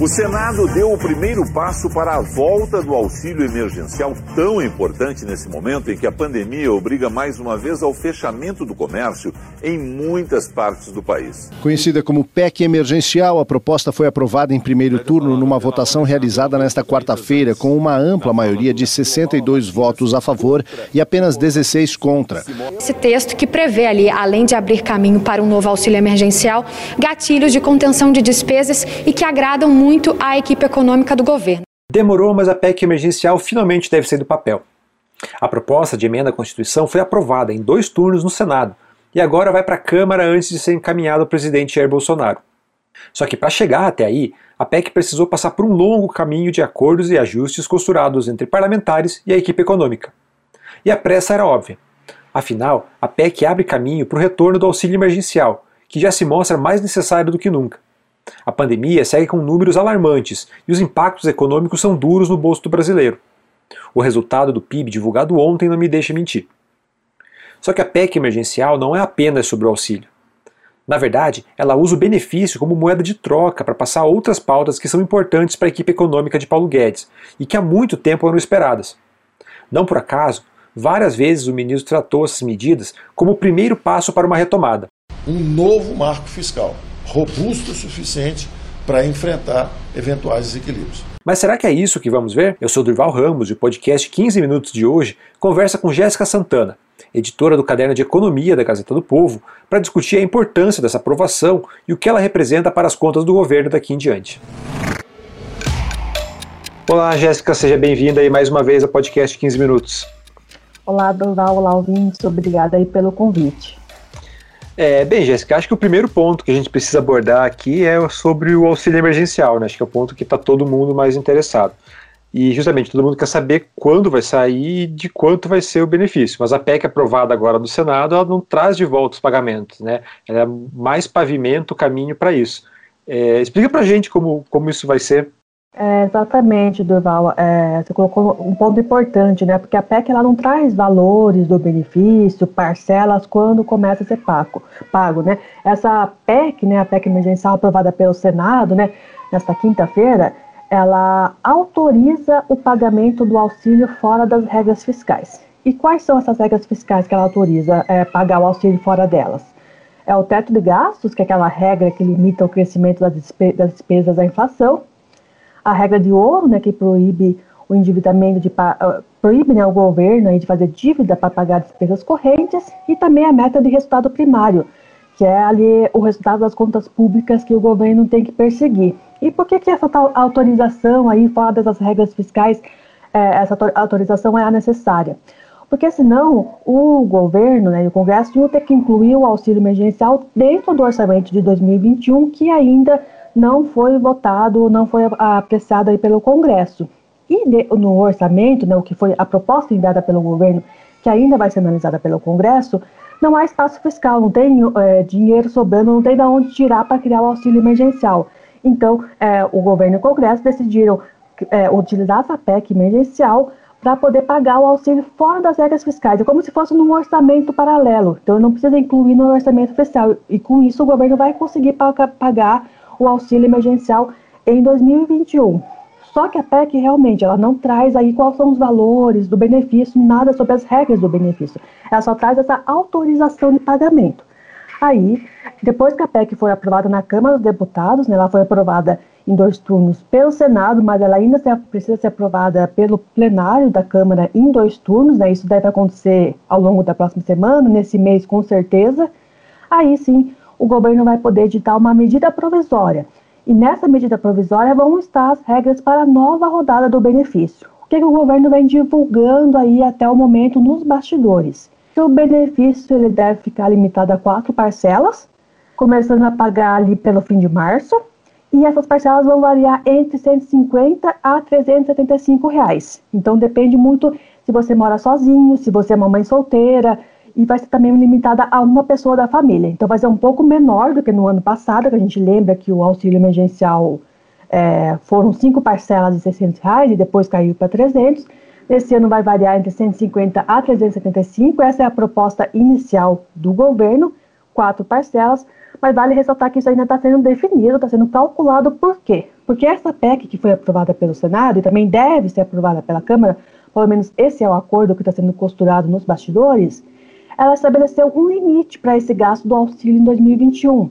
O Senado deu o primeiro passo para a volta do auxílio emergencial, tão importante nesse momento em que a pandemia obriga mais uma vez ao fechamento do comércio em muitas partes do país. Conhecida como PEC emergencial, a proposta foi aprovada em primeiro turno numa votação realizada nesta quarta-feira, com uma ampla maioria de 62 votos a favor e apenas 16 contra. Esse texto que prevê ali, além de abrir caminho para um novo auxílio emergencial, gatilhos de contenção de despesas e que agradam muito à equipe econômica do governo. Demorou, mas a PEC emergencial finalmente deve sair do papel. A proposta de emenda à Constituição foi aprovada em dois turnos no Senado e agora vai para a Câmara antes de ser encaminhada ao presidente Jair Bolsonaro. Só que para chegar até aí, a PEC precisou passar por um longo caminho de acordos e ajustes costurados entre parlamentares e a equipe econômica. E a pressa era óbvia. Afinal, a PEC abre caminho para o retorno do auxílio emergencial, que já se mostra mais necessário do que nunca. A pandemia segue com números alarmantes e os impactos econômicos são duros no bolso do brasileiro. O resultado do PIB divulgado ontem não me deixa mentir. Só que a PEC emergencial não é apenas sobre o auxílio. Na verdade, ela usa o benefício como moeda de troca para passar outras pautas que são importantes para a equipe econômica de Paulo Guedes e que há muito tempo eram esperadas. Não por acaso, várias vezes o ministro tratou essas medidas como o primeiro passo para uma retomada. Um novo marco fiscal robusto o suficiente para enfrentar eventuais desequilíbrios. Mas será que é isso que vamos ver? Eu sou Durval Ramos e o podcast 15 Minutos de hoje conversa com Jéssica Santana, editora do Caderno de Economia da Gazeta do Povo, para discutir a importância dessa aprovação e o que ela representa para as contas do governo daqui em diante. Olá, Jéssica, seja bem-vinda aí mais uma vez ao podcast 15 Minutos. Olá, Durval, olá, ouvintes, obrigada aí pelo convite. É, bem, Jéssica, acho que o primeiro ponto que a gente precisa abordar aqui é sobre o auxílio emergencial, né? Acho que é o ponto que está todo mundo mais interessado. E justamente todo mundo quer saber quando vai sair e de quanto vai ser o benefício. Mas a PEC aprovada agora do Senado, ela não traz de volta os pagamentos, né? Ela é mais pavimento o caminho para isso. É, explica para a gente como, como isso vai ser. É, exatamente, Durval. É, você colocou um ponto importante, né? Porque a PEC ela não traz valores do benefício, parcelas, quando começa a ser pago, pago né? Essa PEC, né, a PEC emergencial aprovada pelo Senado, né, nesta quinta-feira, ela autoriza o pagamento do auxílio fora das regras fiscais. E quais são essas regras fiscais que ela autoriza é, pagar o auxílio fora delas? É o teto de gastos, que é aquela regra que limita o crescimento das, despesas à inflação, a regra de ouro, né, que proíbe o endividamento de uh, proíbe né, o governo aí, de fazer dívida para pagar despesas correntes e também a meta de resultado primário, que é ali o resultado das contas públicas que o governo tem que perseguir. E por que, que essa autorização aí fora dessas regras fiscais, eh, essa autorização é necessária? Porque senão o governo né, e o Congresso vão ter que incluir o auxílio emergencial dentro do orçamento de 2021, que ainda não foi votado, não foi apreciado aí pelo Congresso. E no orçamento, né, o que foi a proposta enviada pelo governo, que ainda vai ser analisada pelo Congresso, não há espaço fiscal, não tem é, dinheiro sobrando, não tem de onde tirar para criar o auxílio emergencial. Então, é, o governo e o Congresso decidiram é, utilizar essa PEC emergencial para poder pagar o auxílio fora das regras fiscais. É como se fosse num orçamento paralelo. Então, não precisa incluir no orçamento fiscal. E com isso, o governo vai conseguir pagar o auxílio emergencial em 2021. Só que a PEC realmente ela não traz aí quais são os valores do benefício, nada sobre as regras do benefício. Ela só traz essa autorização de pagamento. Aí, depois que a PEC foi aprovada na Câmara dos Deputados, né, ela foi aprovada em dois turnos pelo Senado, mas ela ainda precisa ser aprovada pelo plenário da Câmara em dois turnos, né, isso deve acontecer ao longo da próxima semana, nesse mês com certeza. Aí sim, o governo vai poder editar uma medida provisória. E nessa medida provisória vão estar as regras para a nova rodada do benefício. O que, que o governo vem divulgando aí até o momento nos bastidores? Que o benefício ele deve ficar limitado a quatro parcelas, começando a pagar ali pelo fim de março, e essas parcelas vão variar entre 150 a 375 reais. Então depende muito se você mora sozinho, se você é uma mãe solteira, e vai ser também limitada a uma pessoa da família. Então vai ser um pouco menor do que no ano passado, que a gente lembra que o auxílio emergencial é, foram cinco parcelas de 600 reais e depois caiu para 300. Esse ano vai variar entre 150 a 375. Essa é a proposta inicial do governo, quatro parcelas. Mas vale ressaltar que isso ainda está sendo definido, está sendo calculado por quê? Porque essa PEC que foi aprovada pelo Senado e também deve ser aprovada pela Câmara, pelo menos esse é o acordo que está sendo costurado nos bastidores, ela estabeleceu um limite para esse gasto do auxílio em 2021.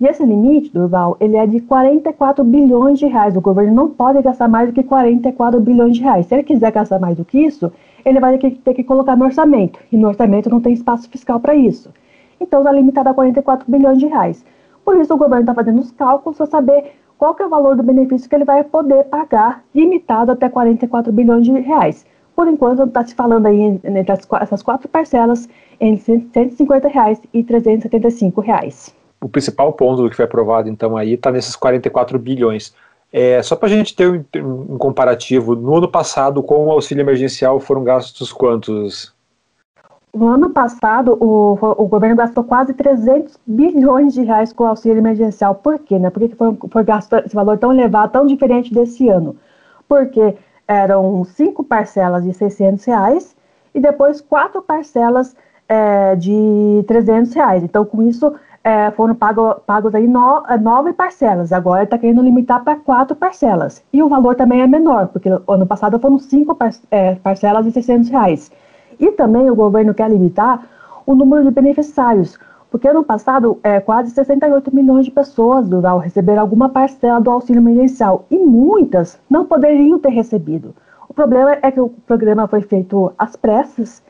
E esse limite, Durval, ele é de 44 bilhões de reais. O governo não pode gastar mais do que 44 bilhões de reais. Se ele quiser gastar mais do que isso, ele vai ter que, ter que colocar no orçamento. E no orçamento não tem espaço fiscal para isso. Então está limitado a 44 bilhões de reais. Por isso o governo está fazendo os cálculos para saber qual é o valor do benefício que ele vai poder pagar, limitado até 44 bilhões de reais. Por enquanto, está se falando aí entre essas quatro parcelas entre 150 reais e 375 reais. O principal ponto do que foi aprovado, então, aí está nesses 44 bilhões. É, só para a gente ter um, um, comparativo, no ano passado, com o auxílio emergencial, foram gastos quantos? No ano passado, o, o governo gastou quase 300 bilhões de reais com o auxílio emergencial. Por quê? Né? Por que foi, foi gasto esse valor tão elevado, tão diferente desse ano? Porque eram cinco parcelas de 600 reais e depois quatro parcelas é, de 300 reais. Então, com isso, é, foram pago, pagos aí no, é, nove parcelas. Agora está querendo limitar para quatro parcelas. E o valor também é menor, porque ano passado foram cinco par, é, parcelas de 600 reais. E também o governo quer limitar o número de beneficiários. Porque ano passado, é, quase 68 milhões de pessoas do RAL receberam alguma parcela do auxílio emergencial e muitas não poderiam ter recebido. O problema é que o programa foi feito às pressas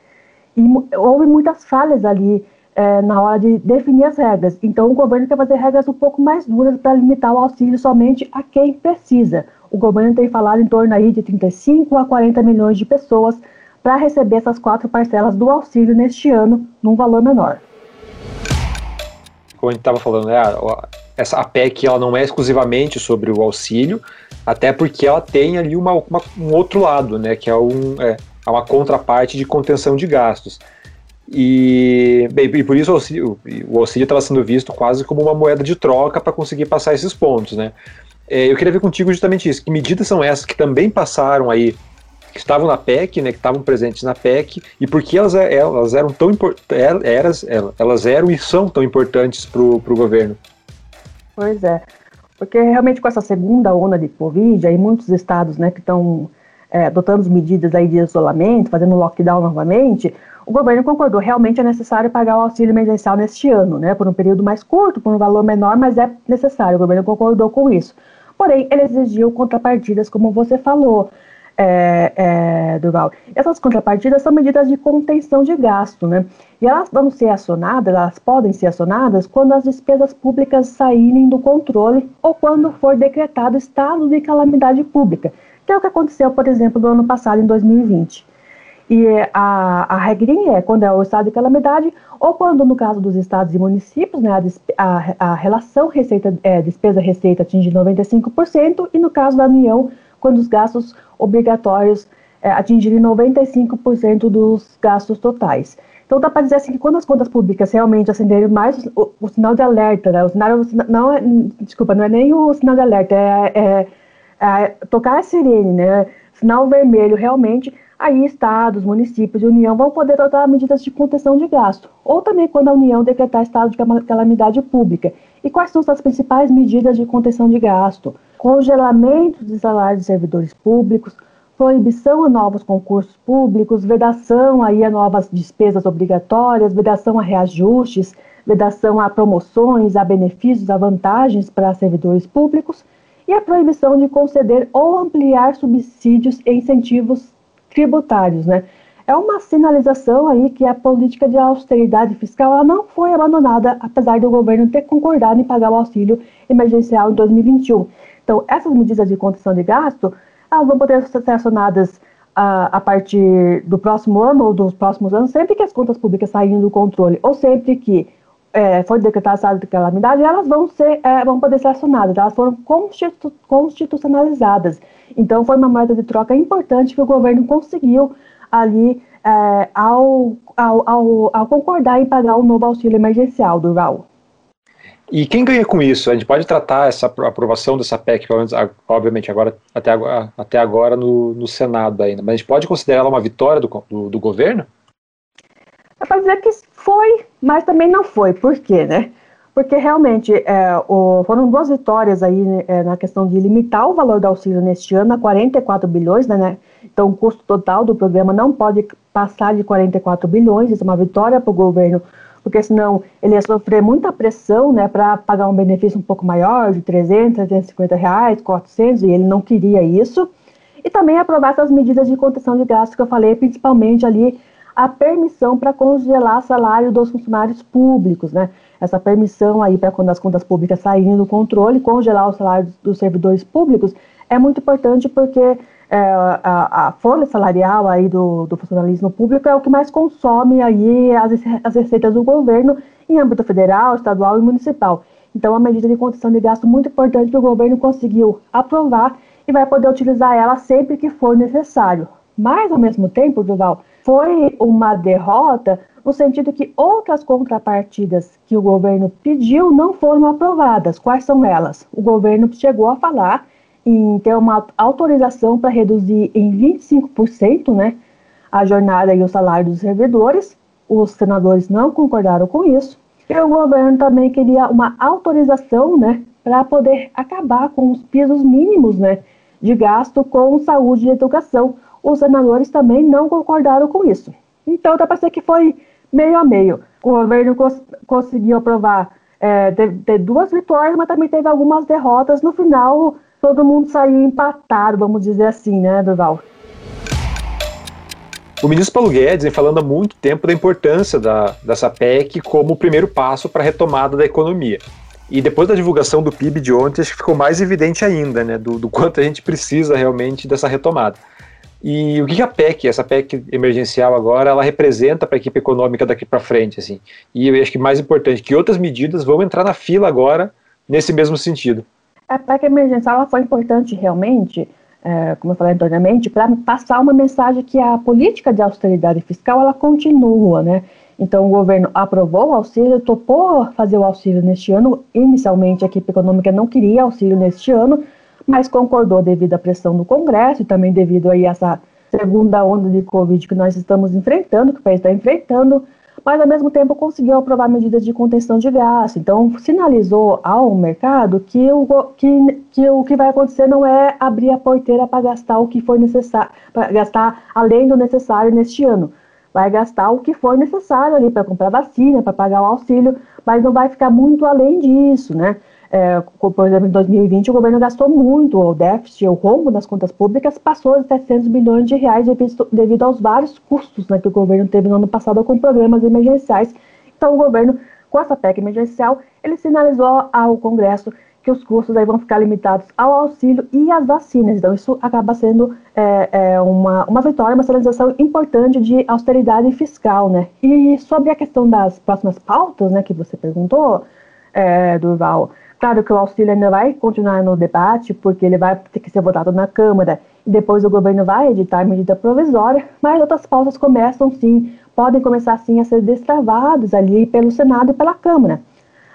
e houve muitas falhas ali é, na hora de definir as regras. Então, o governo quer fazer regras um pouco mais duras para limitar o auxílio somente a quem precisa. O governo tem falado em torno aí de 35 a 40 milhões de pessoas para receber essas quatro parcelas do auxílio neste ano, num valor menor como a gente estava falando, né, a, essa, a PEC ela não é exclusivamente sobre o auxílio, até porque ela tem ali uma, uma um outro lado, né, que é, um, é, é uma contraparte de contenção de gastos. E, bem, e por isso o auxílio estava sendo visto quase como uma moeda de troca para conseguir passar esses pontos, né? É, eu queria ver contigo justamente isso, que medidas são essas que também passaram aí que estavam na PEC, né, que estavam presentes na PEC, e por que elas, elas eram tão importantes, elas eram e são tão importantes para o governo? Pois é, porque realmente com essa segunda onda de Covid, aí muitos estados né, que estão é, adotando medidas aí de isolamento, fazendo lockdown novamente, o governo concordou, realmente é necessário pagar o auxílio emergencial neste ano, né, por um período mais curto, por um valor menor, mas é necessário, o governo concordou com isso. Porém, ele exigiu contrapartidas, como você falou, é, é, Durval. Essas contrapartidas são medidas de contenção de gasto, né? E elas vão ser acionadas, elas podem ser acionadas quando as despesas públicas saírem do controle ou quando for decretado estado de calamidade pública, que é o que aconteceu, por exemplo, no ano passado, em 2020. E a, a regrinha é quando é o estado de calamidade ou quando, no caso dos estados e municípios, né, a, a, a relação receita, é, despesa-receita atinge 95% e no caso da União, quando os gastos obrigatórios é, atingirem 95% dos gastos totais. Então dá para dizer assim que quando as contas públicas realmente acenderem mais o, o sinal de alerta, né? o sinal não é, desculpa, não é nem o sinal de alerta, é, é, é tocar a sirene, né? Sinal vermelho realmente, aí estados, municípios e União vão poder adotar medidas de contenção de gasto. Ou também quando a União decretar estado de calamidade pública. E quais são as principais medidas de contenção de gasto? Congelamento de salários de servidores públicos, proibição a novos concursos públicos, vedação aí a novas despesas obrigatórias, vedação a reajustes, vedação a promoções, a benefícios, a vantagens para servidores públicos e a proibição de conceder ou ampliar subsídios e incentivos tributários, né? É uma sinalização aí que a política de austeridade fiscal não foi abandonada, apesar do governo ter concordado em pagar o auxílio emergencial em 2021. Então, essas medidas de contenção de gasto, elas vão poder ser acionadas a, a partir do próximo ano ou dos próximos anos, sempre que as contas públicas saírem do controle, ou sempre que é, foi decretada estado de calamidade, elas vão, ser, é, vão poder ser acionadas, elas foram constitu constitucionalizadas. Então, foi uma moeda de troca importante que o governo conseguiu ali é, ao, ao, ao, ao, concordar em pagar o novo auxílio emergencial do Raul. E quem ganha com isso? A gente pode tratar essa aprovação dessa PEC, menos, obviamente, agora, até agora, até agora no, no Senado ainda, mas a gente pode considerar ela uma vitória do, do, do governo? É para dizer que foi, mas também não foi. Por quê, né? Porque realmente é, o, foram duas vitórias aí né, é, na questão de limitar o valor do auxílio neste ano a 44 bilhões, né, né? Então o custo total do programa não pode passar de 44 bilhões, isso é uma vitória para o governo porque senão ele ia sofrer muita pressão né, para pagar um benefício um pouco maior, de 300, 350 reais, 400, e ele não queria isso. E também aprovar essas medidas de contenção de gastos que eu falei, principalmente ali a permissão para congelar salário dos funcionários públicos, né? Essa permissão aí para quando as contas públicas saírem do controle, congelar o salário dos servidores públicos é muito importante porque a, a, folha salarial aí do, do, funcionalismo público é o que mais consome aí as, as receitas do governo em âmbito federal, estadual e municipal. Então, é uma medida de condição de gasto muito importante que o governo conseguiu aprovar e vai poder utilizar ela sempre que for necessário. Mas, ao mesmo tempo, Duval, foi uma derrota no sentido que outras contrapartidas que o governo pediu não foram aprovadas. Quais são elas? O governo chegou a falar em ter uma autorização para reduzir em 25% né, a jornada e o salário dos servidores. Os senadores não concordaram com isso. E o governo também queria uma autorização né, para poder acabar com os pisos mínimos né, de gasto com saúde e educação. Os senadores também não concordaram com isso. Então, dá para ser que foi meio a meio. O governo cons conseguiu aprovar é, duas vitórias, mas também teve algumas derrotas. No final, todo mundo saiu empatado, vamos dizer assim, né, Durval? O ministro Paulo Guedes vem falando há muito tempo da importância da, dessa PEC como o primeiro passo para a retomada da economia. E depois da divulgação do PIB de ontem, acho que ficou mais evidente ainda, né, do, do quanto a gente precisa realmente dessa retomada. E o que a PEC, essa PEC emergencial agora, ela representa para a equipe econômica daqui para frente, assim? E eu acho que mais importante, que outras medidas vão entrar na fila agora nesse mesmo sentido. A PEC emergencial ela foi importante realmente, é, como eu falei anteriormente, para passar uma mensagem que a política de austeridade fiscal ela continua, né? Então o governo aprovou o auxílio, topou fazer o auxílio neste ano. Inicialmente a equipe econômica não queria auxílio neste ano, mas concordou devido à pressão do Congresso e também devido aí a essa segunda onda de Covid que nós estamos enfrentando, que o país está enfrentando mas ao mesmo tempo conseguiu aprovar medidas de contenção de gasto. Então, sinalizou ao mercado que o que, que, o que vai acontecer não é abrir a porteira para gastar o que for necessário, para gastar além do necessário neste ano. Vai gastar o que for necessário ali para comprar vacina, para pagar o auxílio, mas não vai ficar muito além disso, né? É, por exemplo, em 2020 o governo gastou muito, o déficit, o rombo nas contas públicas passou de 700 bilhões de reais devido, devido aos vários custos né, que o governo teve no ano passado com programas emergenciais. Então o governo, com essa PEC emergencial, ele sinalizou ao Congresso que os custos aí vão ficar limitados ao auxílio e às vacinas. Então isso acaba sendo é, é, uma, uma vitória, uma sinalização importante de austeridade fiscal. Né? E sobre a questão das próximas pautas né, que você perguntou, é, Durval, Claro que o auxílio ainda vai continuar no debate, porque ele vai ter que ser votado na Câmara e depois o governo vai editar medida provisória, mas outras pautas começam sim, podem começar sim a ser destravadas ali pelo Senado e pela Câmara.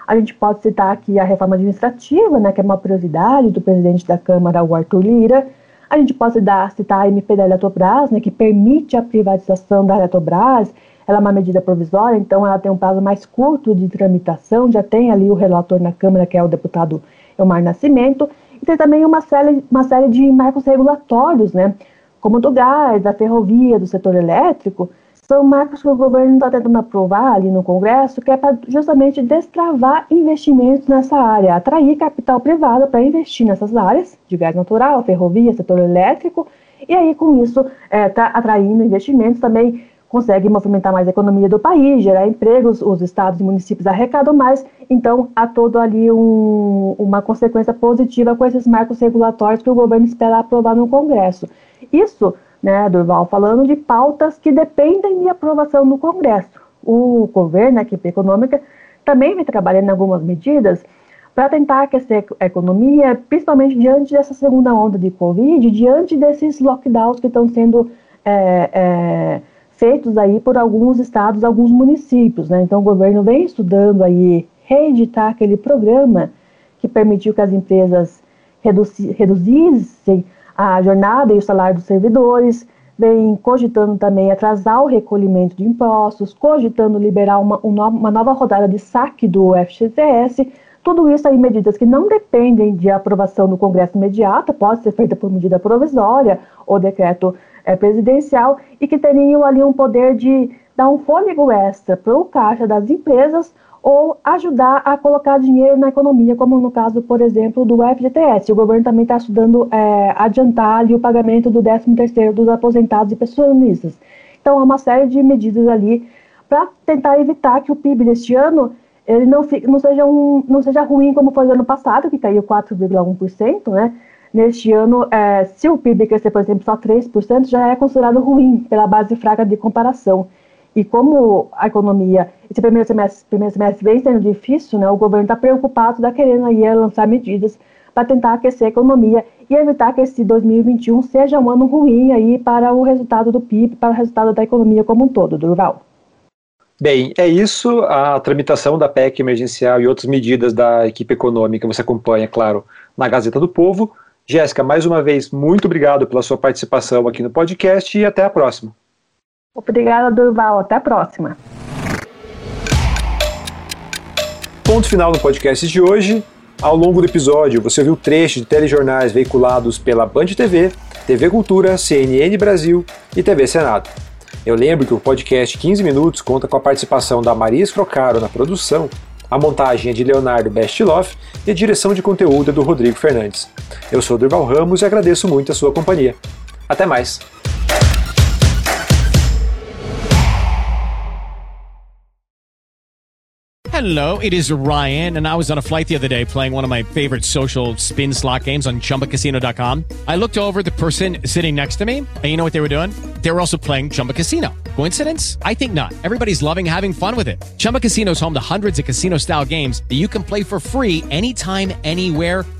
A gente pode citar aqui a reforma administrativa, né, que é uma prioridade do presidente da Câmara, o Arthur Lira. A gente pode citar, citar a MP da Eletrobras, né, que permite a privatização da Eletrobras ela é uma medida provisória, então ela tem um prazo mais curto de tramitação, já tem ali o relator na Câmara, que é o deputado Elmar Nascimento, e tem também uma série, uma série de marcos regulatórios, né, como do gás, da ferrovia, do setor elétrico, são marcos que o governo está tentando aprovar ali no Congresso, que é para justamente destravar investimentos nessa área, atrair capital privado para investir nessas áreas de gás natural, ferrovia, setor elétrico, e aí com isso está é, atraindo investimentos também consegue movimentar mais a economia do país, gerar empregos, os estados e municípios arrecadam mais, então há todo ali um, uma consequência positiva com esses marcos regulatórios que o governo espera aprovar no Congresso. Isso, né, Durval, falando de pautas que dependem de aprovação no Congresso. O governo, a equipe econômica, também vem trabalhando em algumas medidas para tentar aquecer a economia, principalmente diante dessa segunda onda de Covid, diante desses lockdowns que estão sendo é, é, feitos aí por alguns estados, alguns municípios. Né? Então, o governo vem estudando aí reeditar aquele programa que permitiu que as empresas reduzissem a jornada e o salário dos servidores, vem cogitando também atrasar o recolhimento de impostos, cogitando liberar uma, uma nova rodada de saque do FGTS, tudo isso aí medidas que não dependem de aprovação do Congresso imediata, pode ser feita por medida provisória ou decreto é, presidencial e que teriam ali um poder de dar um fôlego extra para o caixa das empresas ou ajudar a colocar dinheiro na economia, como no caso, por exemplo, do FGTS. O governo também está estudando é, adiantar ali, o pagamento do 13º dos aposentados e pensionistas. Então, há uma série de medidas ali para tentar evitar que o PIB deste ano ele não, fique, não, seja um, não seja ruim como foi no ano passado, que caiu 4,1%, né? Neste ano, é, se o PIB crescer, por exemplo, só 3%, já é considerado ruim pela base fraca de comparação. E como a economia, esse primeiro semestre, primeiro semestre vem sendo difícil, né, o governo está preocupado, está querendo aí lançar medidas para tentar aquecer a economia e evitar que esse 2021 seja um ano ruim aí para o resultado do PIB, para o resultado da economia como um todo, Durval. Bem, é isso. A tramitação da PEC emergencial e outras medidas da equipe econômica você acompanha, claro, na Gazeta do Povo. Jéssica, mais uma vez, muito obrigado pela sua participação aqui no podcast e até a próxima. Obrigada, Durval. Até a próxima. Ponto final no podcast de hoje. Ao longo do episódio, você viu trechos de telejornais veiculados pela Band TV, TV Cultura, CNN Brasil e TV Senado. Eu lembro que o podcast 15 Minutos conta com a participação da Maria Escrocaro na produção, a montagem é de Leonardo Bestloff e a direção de conteúdo é do Rodrigo Fernandes. Eu sou Durval Ramos e agradeço muito a sua companhia. Até mais! Hello, it is Ryan, and I was on a flight the other day playing one of my favorite social spin slot games on chumbacasino.com. I looked over the person sitting next to me, and you know what they were doing? They were also playing Chumba Casino. Coincidence? I think not. Everybody's loving having fun with it. Chumba Casino is home to hundreds of casino style games that you can play for free anytime, anywhere,